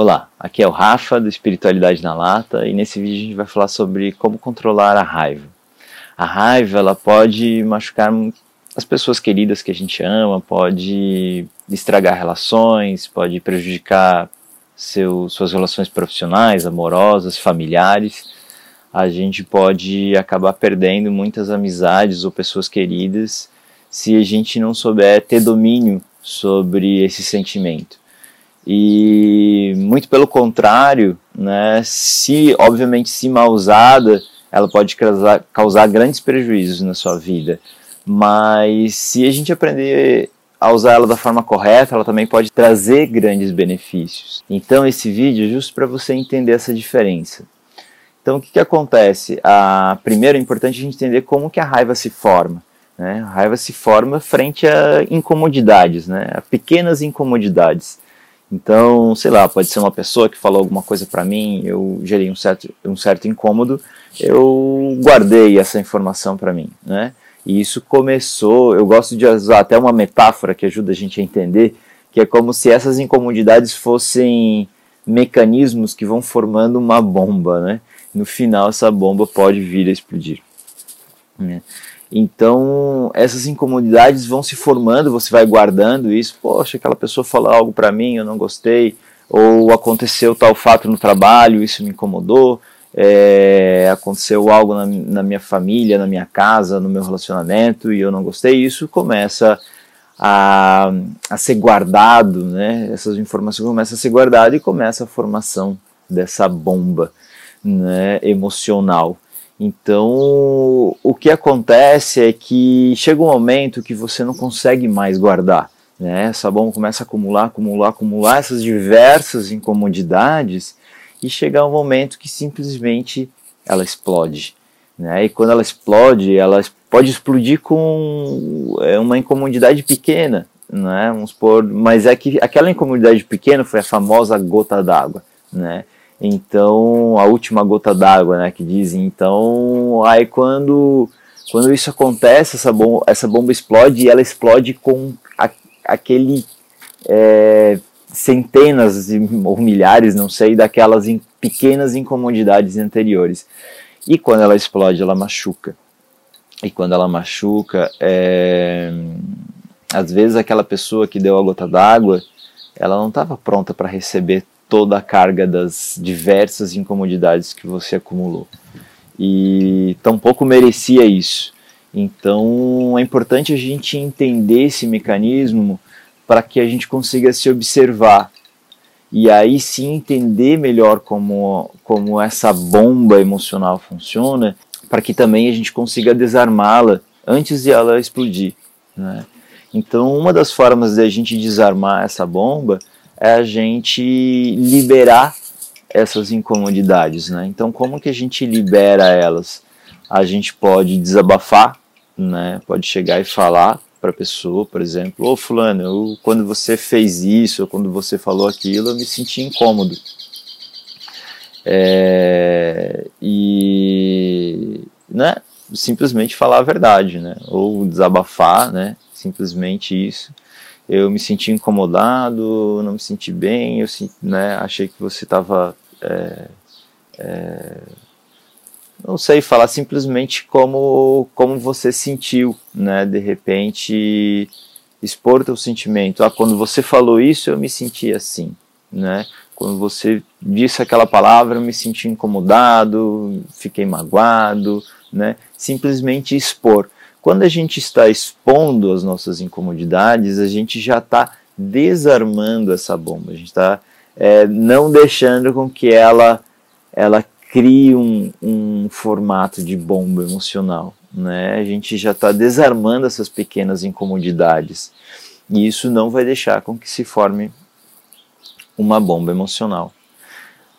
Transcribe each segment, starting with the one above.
Olá, aqui é o Rafa do Espiritualidade na Lata e nesse vídeo a gente vai falar sobre como controlar a raiva. A raiva ela pode machucar as pessoas queridas que a gente ama, pode estragar relações, pode prejudicar seu, suas relações profissionais, amorosas, familiares. A gente pode acabar perdendo muitas amizades ou pessoas queridas se a gente não souber ter domínio sobre esse sentimento. E muito pelo contrário, né, se obviamente se mal usada, ela pode causar, causar grandes prejuízos na sua vida. Mas se a gente aprender a usar ela da forma correta, ela também pode trazer grandes benefícios. Então esse vídeo é justo para você entender essa diferença. Então o que, que acontece? A, primeiro é importante a gente entender como que a raiva se forma. Né? A raiva se forma frente a incomodidades, né? a pequenas incomodidades. Então, sei lá, pode ser uma pessoa que falou alguma coisa para mim, eu gerei um certo, um certo incômodo, eu guardei essa informação para mim, né? E isso começou, eu gosto de usar até uma metáfora que ajuda a gente a entender, que é como se essas incomodidades fossem mecanismos que vão formando uma bomba, né? No final, essa bomba pode vir a explodir. Né? Então, essas incomodidades vão se formando, você vai guardando isso. Poxa, aquela pessoa falou algo para mim, eu não gostei. Ou aconteceu tal fato no trabalho, isso me incomodou. É, aconteceu algo na, na, minha família, na minha casa, no meu relacionamento e eu não gostei. Isso começa a, a ser guardado, né? Essas informações começam a ser guardadas e começa a formação dessa bomba né, emocional. Então, o que acontece é que chega um momento que você não consegue mais guardar. Né? Bomba começa a acumular, acumular, acumular essas diversas incomodidades e chega um momento que simplesmente ela explode. Né? E quando ela explode, ela pode explodir com é, uma incomodidade pequena, né? Vamos supor, mas é que aquela incomodidade pequena foi a famosa gota d'água, né? Então, a última gota d'água, né, que dizem. Então, aí quando quando isso acontece, essa bomba, essa bomba explode e ela explode com a, aquele é, centenas ou milhares, não sei, daquelas in, pequenas incomodidades anteriores. E quando ela explode, ela machuca. E quando ela machuca, é, às vezes aquela pessoa que deu a gota d'água, ela não estava pronta para receber toda a carga das diversas incomodidades que você acumulou. E tampouco merecia isso. Então é importante a gente entender esse mecanismo para que a gente consiga se observar e aí sim entender melhor como, como essa bomba emocional funciona, para que também a gente consiga desarmá-la antes de ela explodir. Né? Então, uma das formas de a gente desarmar essa bomba é a gente liberar essas incomodidades, né? Então, como que a gente libera elas? A gente pode desabafar, né? Pode chegar e falar para a pessoa, por exemplo, ô oh, fulano, eu, quando você fez isso, ou quando você falou aquilo, eu me senti incômodo. É, e, né? Simplesmente falar a verdade, né? Ou desabafar, né? Simplesmente isso eu me senti incomodado, não me senti bem, eu né, achei que você estava. É, é, não sei falar simplesmente como, como você sentiu, né? De repente expor teu sentimento. Ah, quando você falou isso, eu me senti assim, né? Quando você disse aquela palavra, eu me senti incomodado, fiquei magoado, né? Simplesmente expor. Quando a gente está expondo as nossas incomodidades, a gente já está desarmando essa bomba, a gente está é, não deixando com que ela, ela crie um, um formato de bomba emocional. Né? A gente já está desarmando essas pequenas incomodidades e isso não vai deixar com que se forme uma bomba emocional.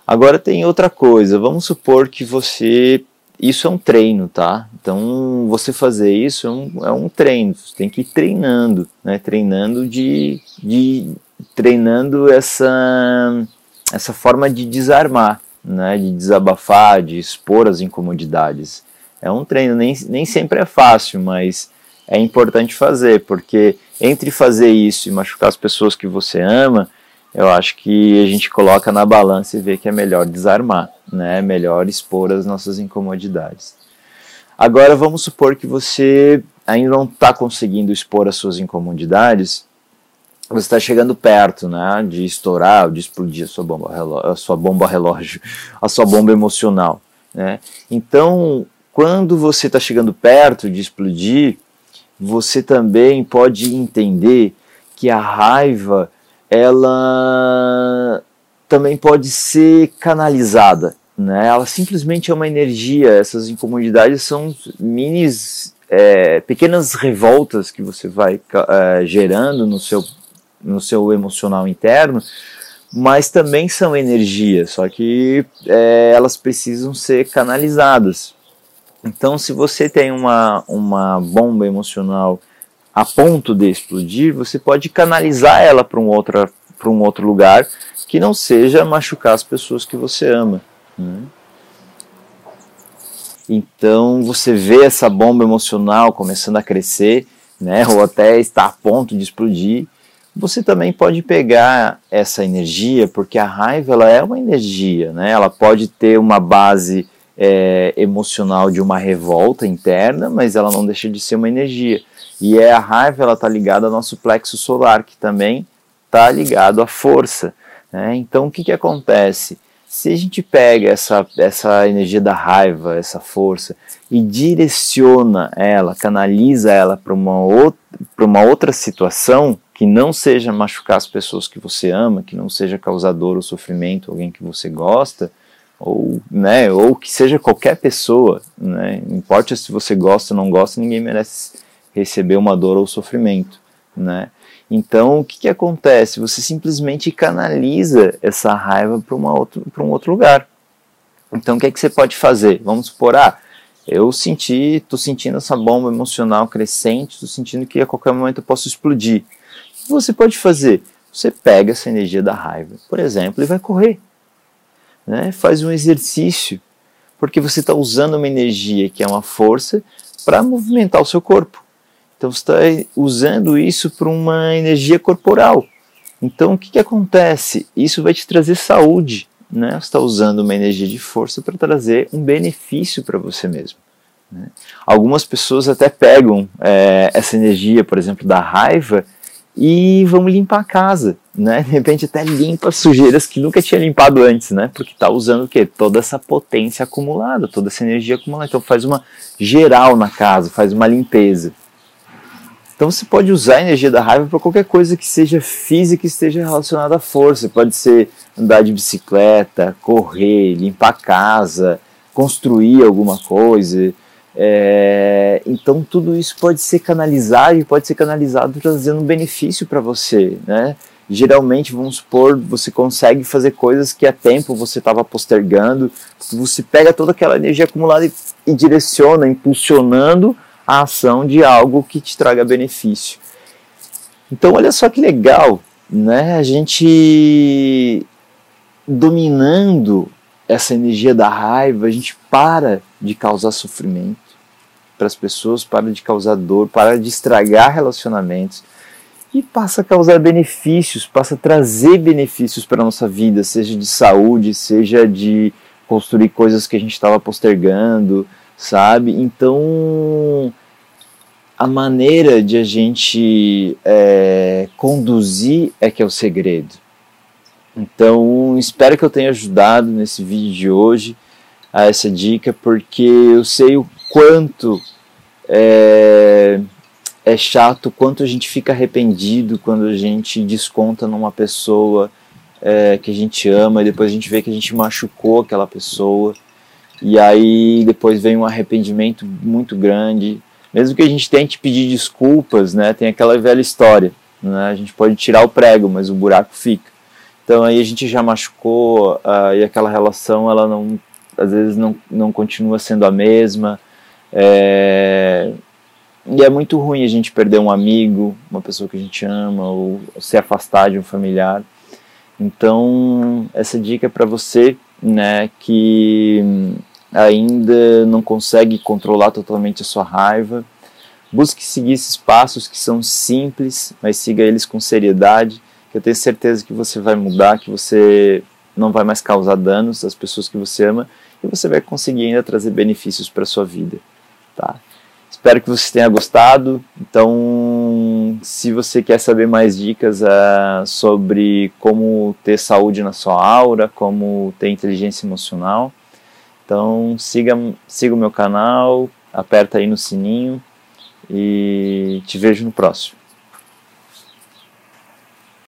Agora tem outra coisa, vamos supor que você isso é um treino, tá? Então, você fazer isso é um, é um treino, você tem que ir treinando, né? Treinando de, de treinando essa, essa forma de desarmar, né? De desabafar, de expor as incomodidades. É um treino, nem, nem sempre é fácil, mas é importante fazer, porque entre fazer isso e machucar as pessoas que você ama, eu acho que a gente coloca na balança e vê que é melhor desarmar, né? Melhor expor as nossas incomodidades. Agora vamos supor que você ainda não está conseguindo expor as suas incomodidades, você está chegando perto, né, de estourar, de explodir a sua bomba relógio, a sua bomba relógio, a sua bomba emocional, né? Então, quando você está chegando perto de explodir, você também pode entender que a raiva ela também pode ser canalizada, né? Ela simplesmente é uma energia. Essas incomodidades são minis, é, pequenas revoltas que você vai é, gerando no seu no seu emocional interno, mas também são energia, só que é, elas precisam ser canalizadas. Então, se você tem uma, uma bomba emocional a ponto de explodir, você pode canalizar ela para um, outra, um outro lugar que não seja machucar as pessoas que você ama. Né? Então você vê essa bomba emocional começando a crescer, né, ou até está a ponto de explodir. Você também pode pegar essa energia, porque a raiva ela é uma energia, né? Ela pode ter uma base é, emocional de uma revolta interna, mas ela não deixa de ser uma energia. E é a raiva, ela está ligada ao nosso plexo solar, que também está ligado à força. Né? Então, o que, que acontece? Se a gente pega essa, essa energia da raiva, essa força, e direciona ela, canaliza ela para uma, outra, uma outra situação, que não seja machucar as pessoas que você ama, que não seja causador ou sofrimento, alguém que você gosta, ou, né, ou que seja qualquer pessoa, né, não importa se você gosta ou não gosta, ninguém merece receber uma dor ou sofrimento, né? Então, o que, que acontece? Você simplesmente canaliza essa raiva para um outro lugar. Então, o que, é que você pode fazer? Vamos supor, ah, eu senti, estou sentindo essa bomba emocional crescente, estou sentindo que a qualquer momento eu posso explodir. O que você pode fazer? Você pega essa energia da raiva, por exemplo, e vai correr. Né? Faz um exercício, porque você está usando uma energia que é uma força para movimentar o seu corpo. Então você está usando isso para uma energia corporal. Então o que, que acontece? Isso vai te trazer saúde. Né? Você está usando uma energia de força para trazer um benefício para você mesmo. Né? Algumas pessoas até pegam é, essa energia, por exemplo, da raiva e vão limpar a casa, né? De repente até limpa sujeiras que nunca tinha limpado antes, né? Porque está usando o quê? Toda essa potência acumulada, toda essa energia acumulada. Então faz uma geral na casa, faz uma limpeza. Então você pode usar a energia da raiva para qualquer coisa que seja física e esteja relacionada à força. Pode ser andar de bicicleta, correr, limpar a casa, construir alguma coisa. É, então tudo isso pode ser canalizado e pode ser canalizado trazendo benefício para você, né? Geralmente, vamos supor, você consegue fazer coisas que há tempo você estava postergando, você pega toda aquela energia acumulada e, e direciona, impulsionando a ação de algo que te traga benefício. Então, olha só que legal, né? A gente dominando essa energia da raiva, a gente para de causar sofrimento para as pessoas, para de causar dor, para de estragar relacionamentos e passa a causar benefícios, passa a trazer benefícios para a nossa vida, seja de saúde, seja de construir coisas que a gente estava postergando, sabe? Então, a maneira de a gente é, conduzir é que é o segredo. Então, espero que eu tenha ajudado nesse vídeo de hoje a essa dica, porque eu sei o quanto é, é chato, quanto a gente fica arrependido quando a gente desconta numa pessoa é, que a gente ama e depois a gente vê que a gente machucou aquela pessoa e aí depois vem um arrependimento muito grande. Mesmo que a gente tente pedir desculpas, né, tem aquela velha história, né, a gente pode tirar o prego, mas o buraco fica. Então aí a gente já machucou uh, e aquela relação ela não, às vezes não, não continua sendo a mesma. É, e é muito ruim a gente perder um amigo, uma pessoa que a gente ama, ou se afastar de um familiar. Então, essa dica é para você, né, que ainda não consegue controlar totalmente a sua raiva. Busque seguir esses passos que são simples, mas siga eles com seriedade que eu tenho certeza que você vai mudar, que você não vai mais causar danos às pessoas que você ama e você vai conseguir ainda trazer benefícios para sua vida, tá? Espero que você tenha gostado. Então, se você quer saber mais dicas uh, sobre como ter saúde na sua aura, como ter inteligência emocional, então siga, siga o meu canal, aperta aí no sininho e te vejo no próximo.